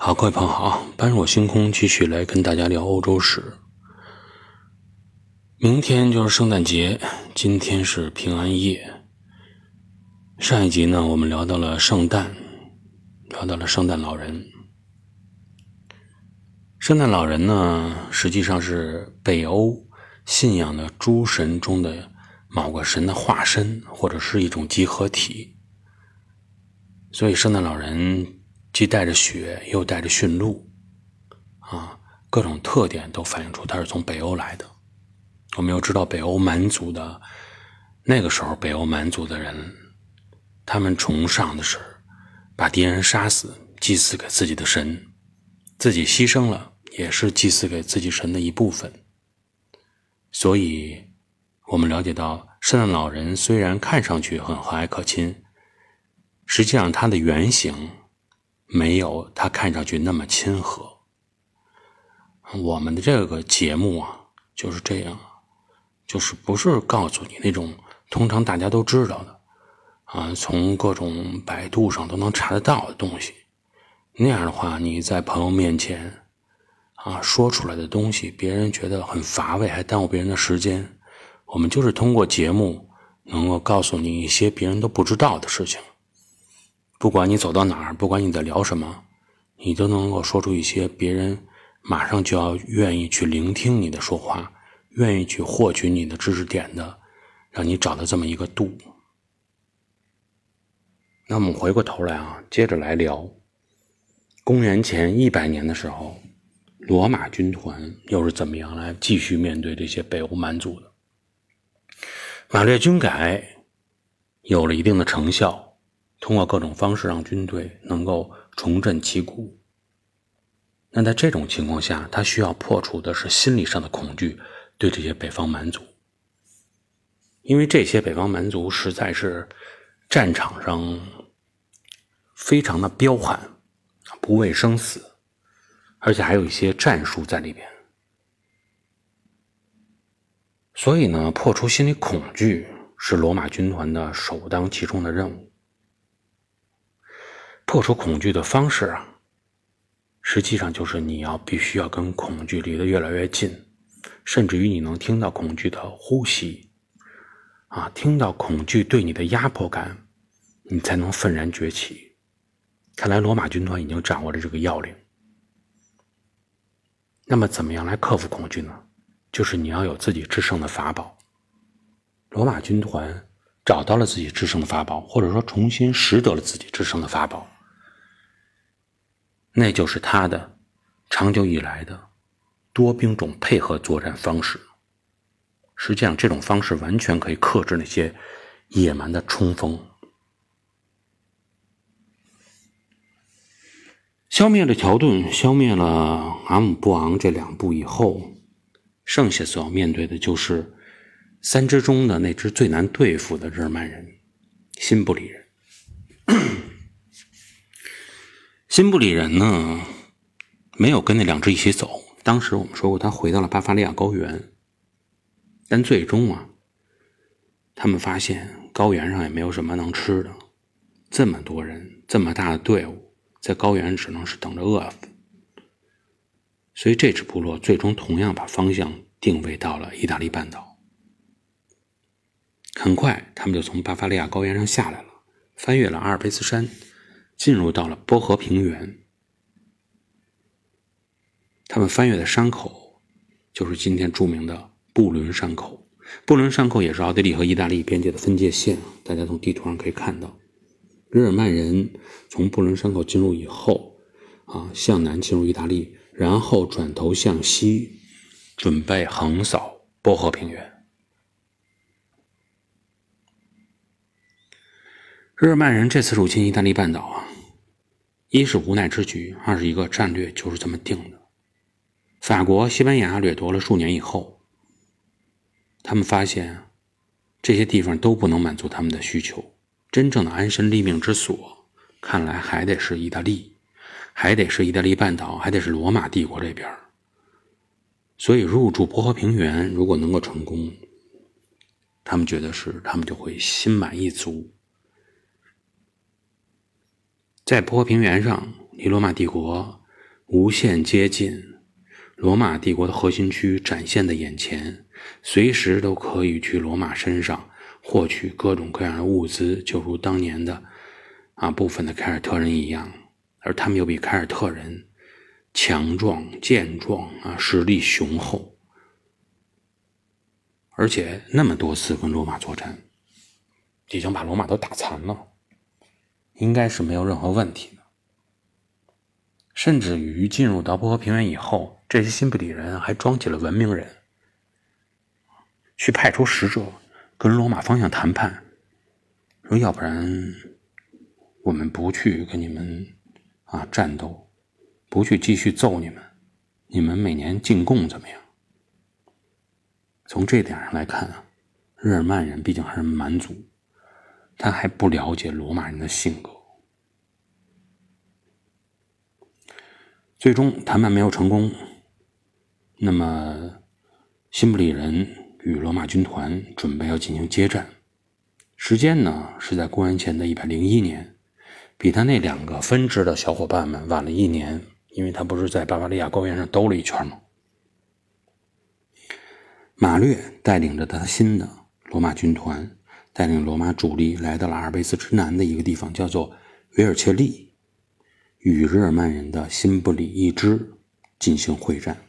好，各位朋友好，般若星空继续来跟大家聊欧洲史。明天就是圣诞节，今天是平安夜。上一集呢，我们聊到了圣诞，聊到了圣诞老人。圣诞老人呢，实际上是北欧信仰的诸神中的某个神的化身，或者是一种集合体。所以，圣诞老人。既带着雪，又带着驯鹿，啊，各种特点都反映出他是从北欧来的。我们要知道，北欧蛮族的那个时候，北欧蛮族的人，他们崇尚的是把敌人杀死，祭祀给自己的神，自己牺牲了，也是祭祀给自己神的一部分。所以，我们了解到，圣诞老人虽然看上去很和蔼可亲，实际上他的原型。没有他看上去那么亲和。我们的这个节目啊，就是这样，就是不是告诉你那种通常大家都知道的啊，从各种百度上都能查得到的东西。那样的话，你在朋友面前啊说出来的东西，别人觉得很乏味，还耽误别人的时间。我们就是通过节目，能够告诉你一些别人都不知道的事情。不管你走到哪儿，不管你在聊什么，你都能够说出一些别人马上就要愿意去聆听你的说话，愿意去获取你的知识点的，让你找到这么一个度。那我们回过头来啊，接着来聊，公元前一百年的时候，罗马军团又是怎么样来继续面对这些北欧蛮族的？马略军改有了一定的成效。通过各种方式让军队能够重振旗鼓。那在这种情况下，他需要破除的是心理上的恐惧，对这些北方蛮族，因为这些北方蛮族实在是战场上非常的彪悍，不畏生死，而且还有一些战术在里边。所以呢，破除心理恐惧是罗马军团的首当其冲的任务。破除恐惧的方式啊，实际上就是你要必须要跟恐惧离得越来越近，甚至于你能听到恐惧的呼吸，啊，听到恐惧对你的压迫感，你才能愤然崛起。看来罗马军团已经掌握了这个要领。那么，怎么样来克服恐惧呢？就是你要有自己制胜的法宝。罗马军团找到了自己制胜的法宝，或者说重新拾得了自己制胜的法宝。那就是他的长久以来的多兵种配合作战方式。实际上，这种方式完全可以克制那些野蛮的冲锋。消灭了条顿，消灭了阿姆布昂这两部以后，剩下所要面对的就是三支中的那支最难对付的日耳曼人——新布里人。辛布里人呢，没有跟那两只一起走。当时我们说过，他回到了巴伐利亚高原，但最终啊，他们发现高原上也没有什么能吃的。这么多人，这么大的队伍，在高原只能是等着饿死。所以这支部落最终同样把方向定位到了意大利半岛。很快，他们就从巴伐利亚高原上下来了，翻越了阿尔卑斯山。进入到了波河平原，他们翻越的山口就是今天著名的布伦山口。布伦山口也是奥地利和意大利边界的分界线，大家从地图上可以看到。日耳曼人从布伦山口进入以后，啊，向南进入意大利，然后转头向西，准备横扫波河平原。日耳曼人这次入侵意大利半岛啊。一是无奈之举，二是一个战略就是这么定的。法国、西班牙掠夺了数年以后，他们发现这些地方都不能满足他们的需求，真正的安身立命之所，看来还得是意大利，还得是意大利半岛，还得是罗马帝国这边。所以入驻波河平原，如果能够成功，他们觉得是他们就会心满意足。在波平原上，离罗马帝国无限接近，罗马帝国的核心区展现在眼前，随时都可以去罗马身上获取各种各样的物资，就如当年的啊部分的凯尔特人一样，而他们又比凯尔特人强壮健壮啊，实力雄厚，而且那么多次跟罗马作战，已经把罗马都打残了，应该是没有任何问题的。甚至于进入到波河平原以后，这些新布里人还装起了文明人，去派出使者跟罗马方向谈判，说要不然我们不去跟你们啊战斗，不去继续揍你们，你们每年进贡怎么样？从这点上来看啊，日耳曼人毕竟还是蛮族，他还不了解罗马人的性格。最终谈判没有成功，那么新布里人与罗马军团准备要进行接战，时间呢是在公元前的一百零一年，比他那两个分支的小伙伴们晚了一年，因为他不是在巴伐利亚高原上兜了一圈吗？马略带领着他新的罗马军团，带领罗马主力来到了阿尔卑斯之南的一个地方，叫做维尔切利。与日耳曼人的辛布里一支进行会战。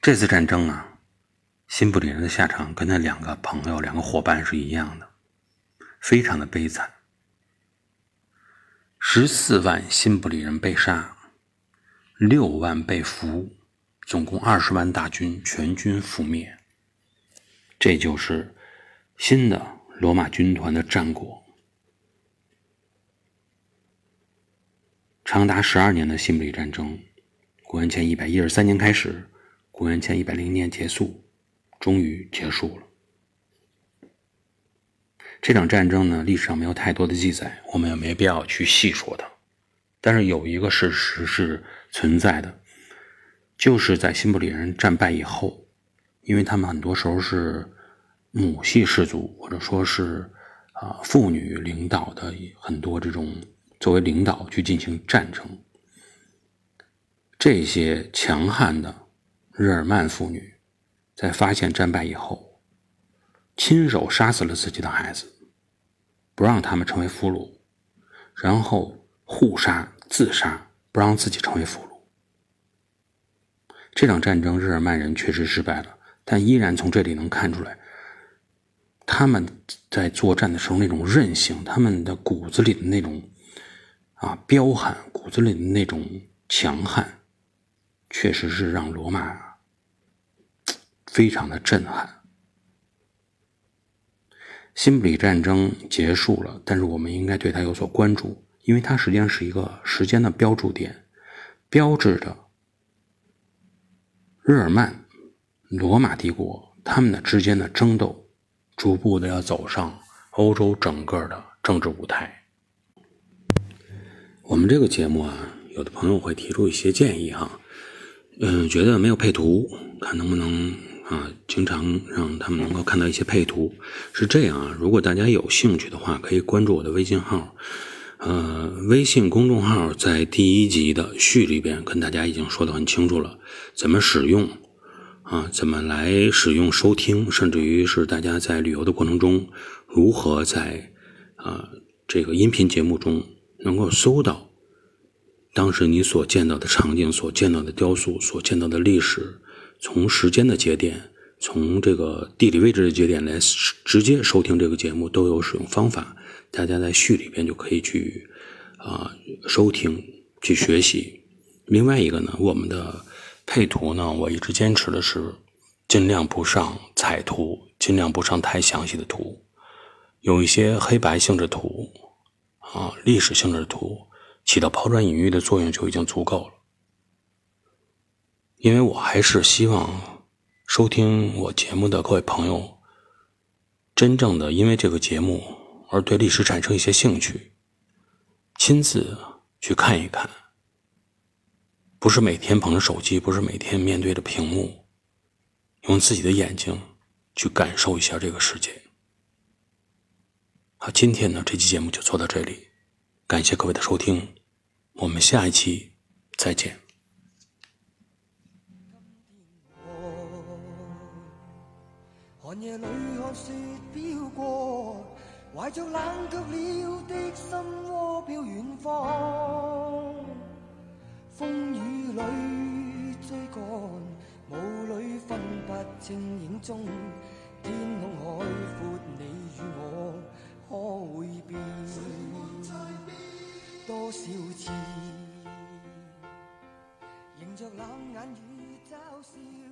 这次战争啊，辛布里人的下场跟那两个朋友、两个伙伴是一样的，非常的悲惨。十四万辛布里人被杀，六万被俘，总共二十万大军全军覆灭。这就是新的罗马军团的战果。长达十二年的新布里战争，公元前一百一十三年开始，公元前一百零年结束，终于结束了。这场战争呢，历史上没有太多的记载，我们也没必要去细说它。但是有一个事实是存在的，就是在新布里人战败以后，因为他们很多时候是母系氏族，或者说是啊妇女领导的很多这种。作为领导去进行战争，这些强悍的日耳曼妇女，在发现战败以后，亲手杀死了自己的孩子，不让他们成为俘虏，然后互杀自杀，不让自己成为俘虏。这场战争，日耳曼人确实失败了，但依然从这里能看出来，他们在作战的时候那种韧性，他们的骨子里的那种。啊，彪悍骨子里的那种强悍，确实是让罗马非常的震撼。新布里战争结束了，但是我们应该对它有所关注，因为它实际上是一个时间的标注点，标志着日耳曼、罗马帝国他们的之间的争斗，逐步的要走上欧洲整个的政治舞台。我们这个节目啊，有的朋友会提出一些建议哈，嗯，觉得没有配图，看能不能啊，经常让他们能够看到一些配图。是这样啊，如果大家有兴趣的话，可以关注我的微信号，呃，微信公众号在第一集的序里边跟大家已经说的很清楚了，怎么使用啊，怎么来使用收听，甚至于是大家在旅游的过程中如何在啊这个音频节目中。能够搜到当时你所见到的场景、所见到的雕塑、所见到的历史，从时间的节点、从这个地理位置的节点来直接收听这个节目，都有使用方法。大家在序里边就可以去啊收听、去学习。另外一个呢，我们的配图呢，我一直坚持的是尽量不上彩图，尽量不上太详细的图，有一些黑白性质图。啊，历史性质图起到抛砖引玉的作用就已经足够了。因为我还是希望收听我节目的各位朋友，真正的因为这个节目而对历史产生一些兴趣，亲自去看一看，不是每天捧着手机，不是每天面对着屏幕，用自己的眼睛去感受一下这个世界。好，今天呢，这期节目就做到这里，感谢各位的收听，我们下一期再见。寒夜里看雪飘过，怀着冷却了的心窝飘远方。追赶，雾里分不清影踪。天空海阔，你与我可会变？多少次迎着冷眼与嘲笑。